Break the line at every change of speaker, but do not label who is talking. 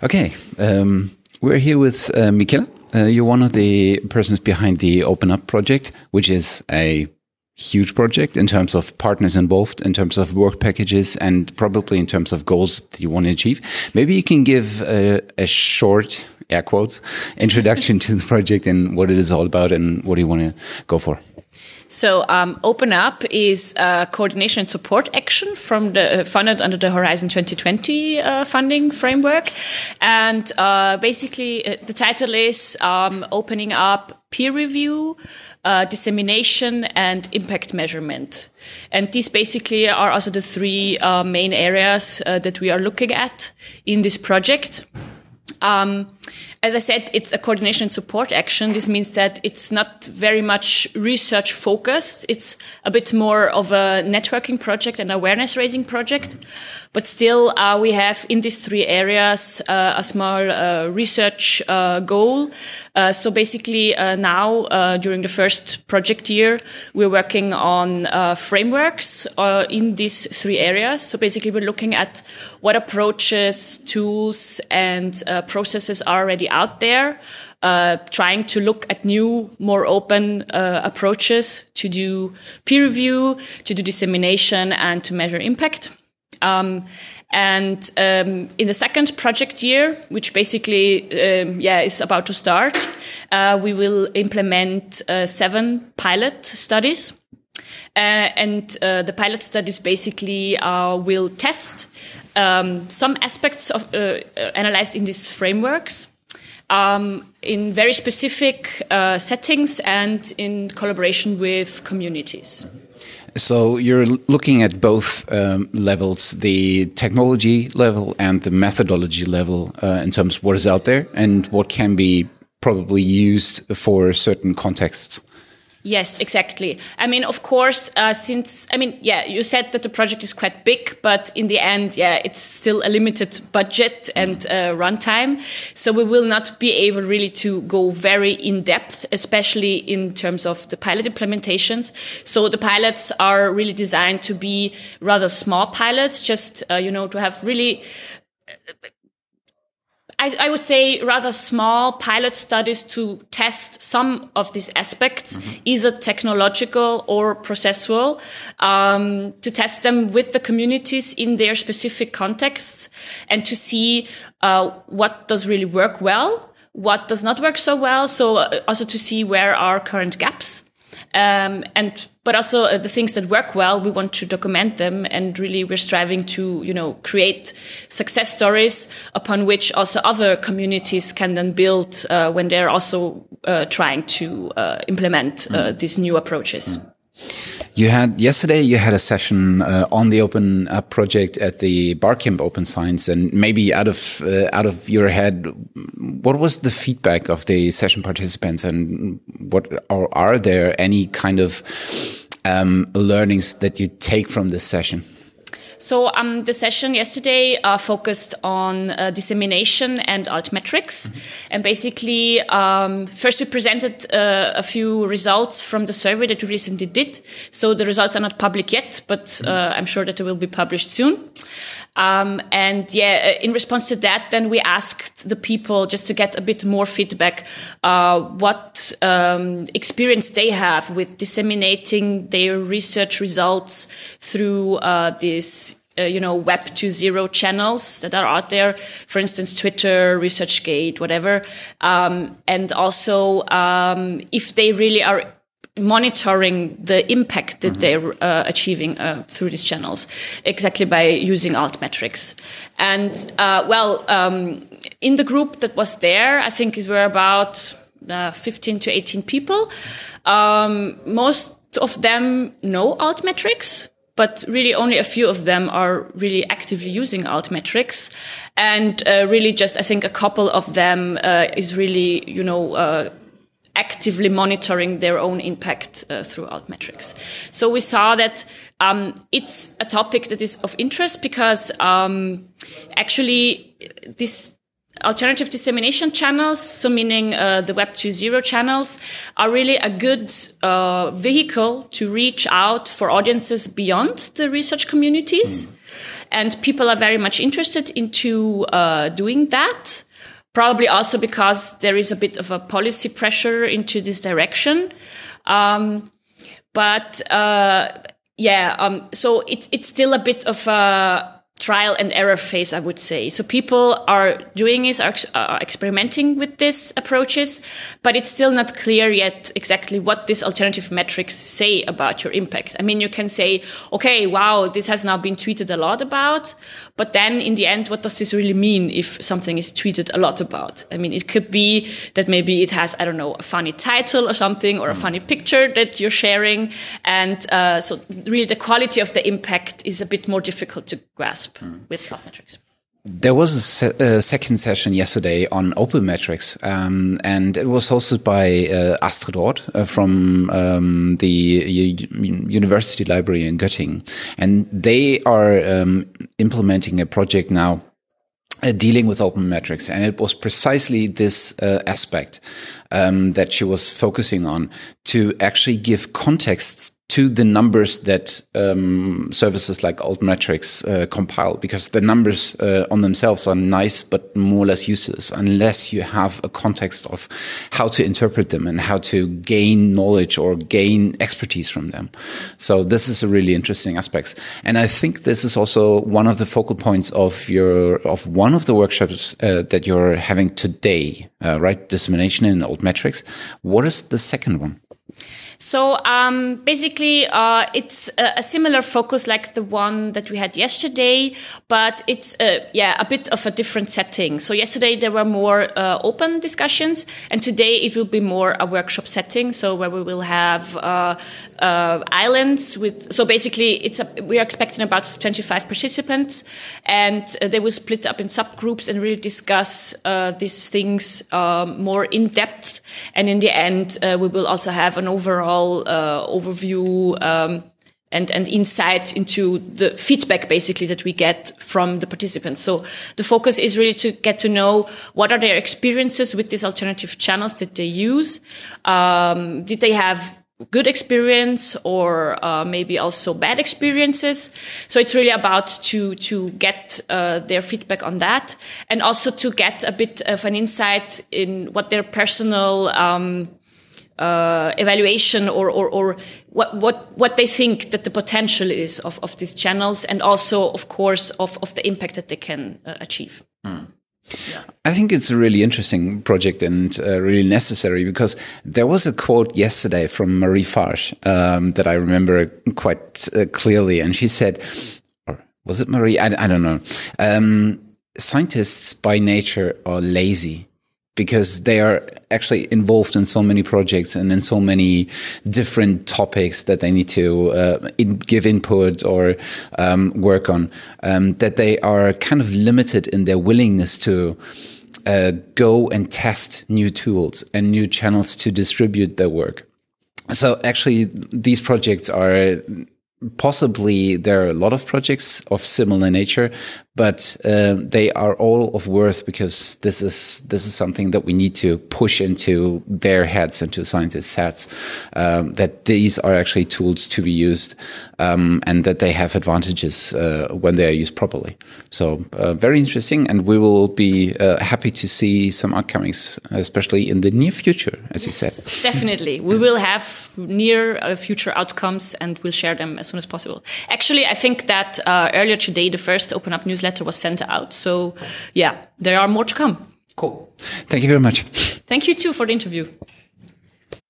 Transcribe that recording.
Okay, um, we're here with uh, Michela. Uh, you're one of the persons behind the Open Up project, which is a huge project in terms of partners involved, in terms of work packages, and probably in terms of goals that you want to achieve. Maybe you can give a, a short, air quotes, introduction to the project and what it is all about and what do you want to go for.
So, um, Open Up is a coordination and support action from the uh, funded under the Horizon 2020 uh, funding framework, and uh, basically uh, the title is um, opening up peer review, uh, dissemination, and impact measurement. And these basically are also the three uh, main areas that we are looking at in this project. Um, as I said, it's a coordination and support action. This means that it's not very much research focused. It's a bit more of a networking project and awareness raising project. But still, uh, we have in these three areas uh, a small uh, research uh, goal. Uh, so basically, uh, now during the first project year, we're working on frameworks in these three areas. So basically, we're looking at what approaches, tools, and processes are already out there. Uh, trying to look at new, more open uh, approaches to do peer review, to do dissemination, and to measure impact. Um, and um, in the second project year, which basically um, yeah is about to start, uh, we will implement uh, seven pilot studies. Uh, and uh, the pilot studies basically uh, will test um, some aspects of uh, analyzed in these frameworks um, in very specific settings and in collaboration with communities.
So you're looking at both um, levels, the technology level and the methodology level, uh, in terms of what is out there and what can be probably used for certain contexts.
Yes, exactly. I mean, of course, uh, since, I mean, yeah, you said that the project is quite big, but in the end, yeah, it's still a limited budget and uh, runtime. So we will not be able really to go very in depth, especially in terms of the pilot implementations. So the pilots are really designed to be rather small pilots, just, uh, you know, to have really I, I, would say rather small pilot studies to test some of these aspects, mm -hmm. either technological or processual, um, to test them with the communities in their specific contexts and to see uh, what does really work well, what does not work so well. So uh, also to see where are current gaps um, and but also uh, the things that work well, we want to document them, and really we're striving to you know create success stories upon which also other communities can then build uh, when they're also uh, trying to uh, implement uh, mm. these new approaches. Mm.
You had yesterday. You had a session uh, on the Open Up project at the Barcamp Open Science, and maybe out of uh, out of your head, what was the feedback of the session participants, and what or are there any kind of um, learnings that you take from this session?
So um, the session yesterday uh, focused on uh, dissemination and altmetrics. Mm -hmm. And basically, um, first we presented uh, a few results from the survey that we recently did. So the results are not public yet, but uh, I'm sure that they will be published soon. Um, and yeah, uh, in response to that, then we asked the people just to get a bit more feedback, uh, what um, experience they have with disseminating their research results through uh, this uh, you know, Web 2.0 channels that are out there, for instance, Twitter, ResearchGate, whatever. Um, and also, um, if they really are monitoring the impact that mm -hmm. they're uh, achieving uh, through these channels, exactly by using altmetrics. And uh, well, um, in the group that was there, I think we were about uh, 15 to 18 people. Um, most of them know altmetrics. But really, only a few of them are really actively using altmetrics, and uh, really, just I think a couple of them uh, is really, you know, actively monitoring their own impact uh, through altmetrics. So we saw that um, it's a topic that is of interest because um, actually this alternative dissemination channels, so meaning uh, the Web 2.0 channels, are really a good uh, vehicle to reach out for audiences beyond the research communities. Mm. and people are very much interested into uh, doing that. Probably also because there is a bit of a policy pressure into this direction. Um, but uh, yeah, um, so it's it's still a bit of a trial and error phase, I would say. So people are doing this, are, are, experimenting with these approaches, but it's still not clear yet exactly what these alternative metrics say about your impact. I mean, you can say, okay, wow, this has now been tweeted a lot about, but then in the end, what does this really mean if something is tweeted a lot about? I mean, it could be that maybe it has, I don't know, a funny title or something, or a funny picture that you're sharing. And uh, so really the quality of the impact is a bit more difficult to grasp grasp mm. with.
There was a, se a, second session yesterday on Open Metrics, um, and it was hosted by uh, Astrid Orth uh, from um, the University Library in Göttingen. And they are um, implementing a project now uh, dealing with open metrics. And it was precisely this uh, aspect um, that she was focusing on to actually give context to the numbers that um, services like Altmetrics uh, compile, because the numbers uh, on themselves are nice but more or less useless unless you have a context of how to interpret them and how to gain knowledge or gain expertise from them. So this is a really interesting aspect, and I think this is also one of the focal points of your of one of the workshops uh, that you're having today, uh, right? Dissemination in Altmetrics. What is the second one?
So um, basically, uh, it's a, a, similar focus like the one that we had yesterday, but it's uh, yeah a bit of a different setting. So yesterday there were more uh, open discussions, and today it will be more a workshop setting. So where we will have uh, uh, islands with. So basically, it's a, we are expecting about 25 participants, and they will split up in subgroups and really discuss these things um, more in depth. And in the end, we will also have an overall overall uh, overview um, and and insight into the feedback basically that we get from the participants. So the focus is really to get to know what are their experiences with these alternative channels that they use. Um, did they have good experience or uh, maybe also bad experiences? So it's really about to to get uh, their feedback on that and also to get a bit of an insight in what their personal um, uh, evaluation or, or, or what, what, what they think that the potential is of, of these channels and also, of course, of, of the impact that they can uh, achieve. Mm.
Yeah. I think it's a really interesting project and uh, really necessary because there was a quote yesterday from Marie Farge um, that I remember quite uh, clearly, and she said, or was it Marie? I, I don't know. Um, scientists by nature are lazy because they are actually involved in so many projects and in so many different topics that they need to uh, in, give input or um, work on, um, that they are kind of limited in their willingness to uh, go and test new tools and new channels to distribute their work. So actually, these projects are possibly there are a lot of projects of similar nature, but uh, they are all of worth because this is this is something that we need to push into their heads, into scientists' heads, um, that these are actually tools to be used um, and that they have advantages uh, when they are used properly. So uh, very interesting, and we will be uh, happy to see some outcomings, especially in the near future, as yes, you said.
Definitely, we will have near uh, future outcomes, and we'll share them as soon as possible. Actually, I think that uh, earlier today, the first Open Up newsletter was sent out. So, yeah, there are more to come.
Cool. Thank you very much.
Thank you too for the interview.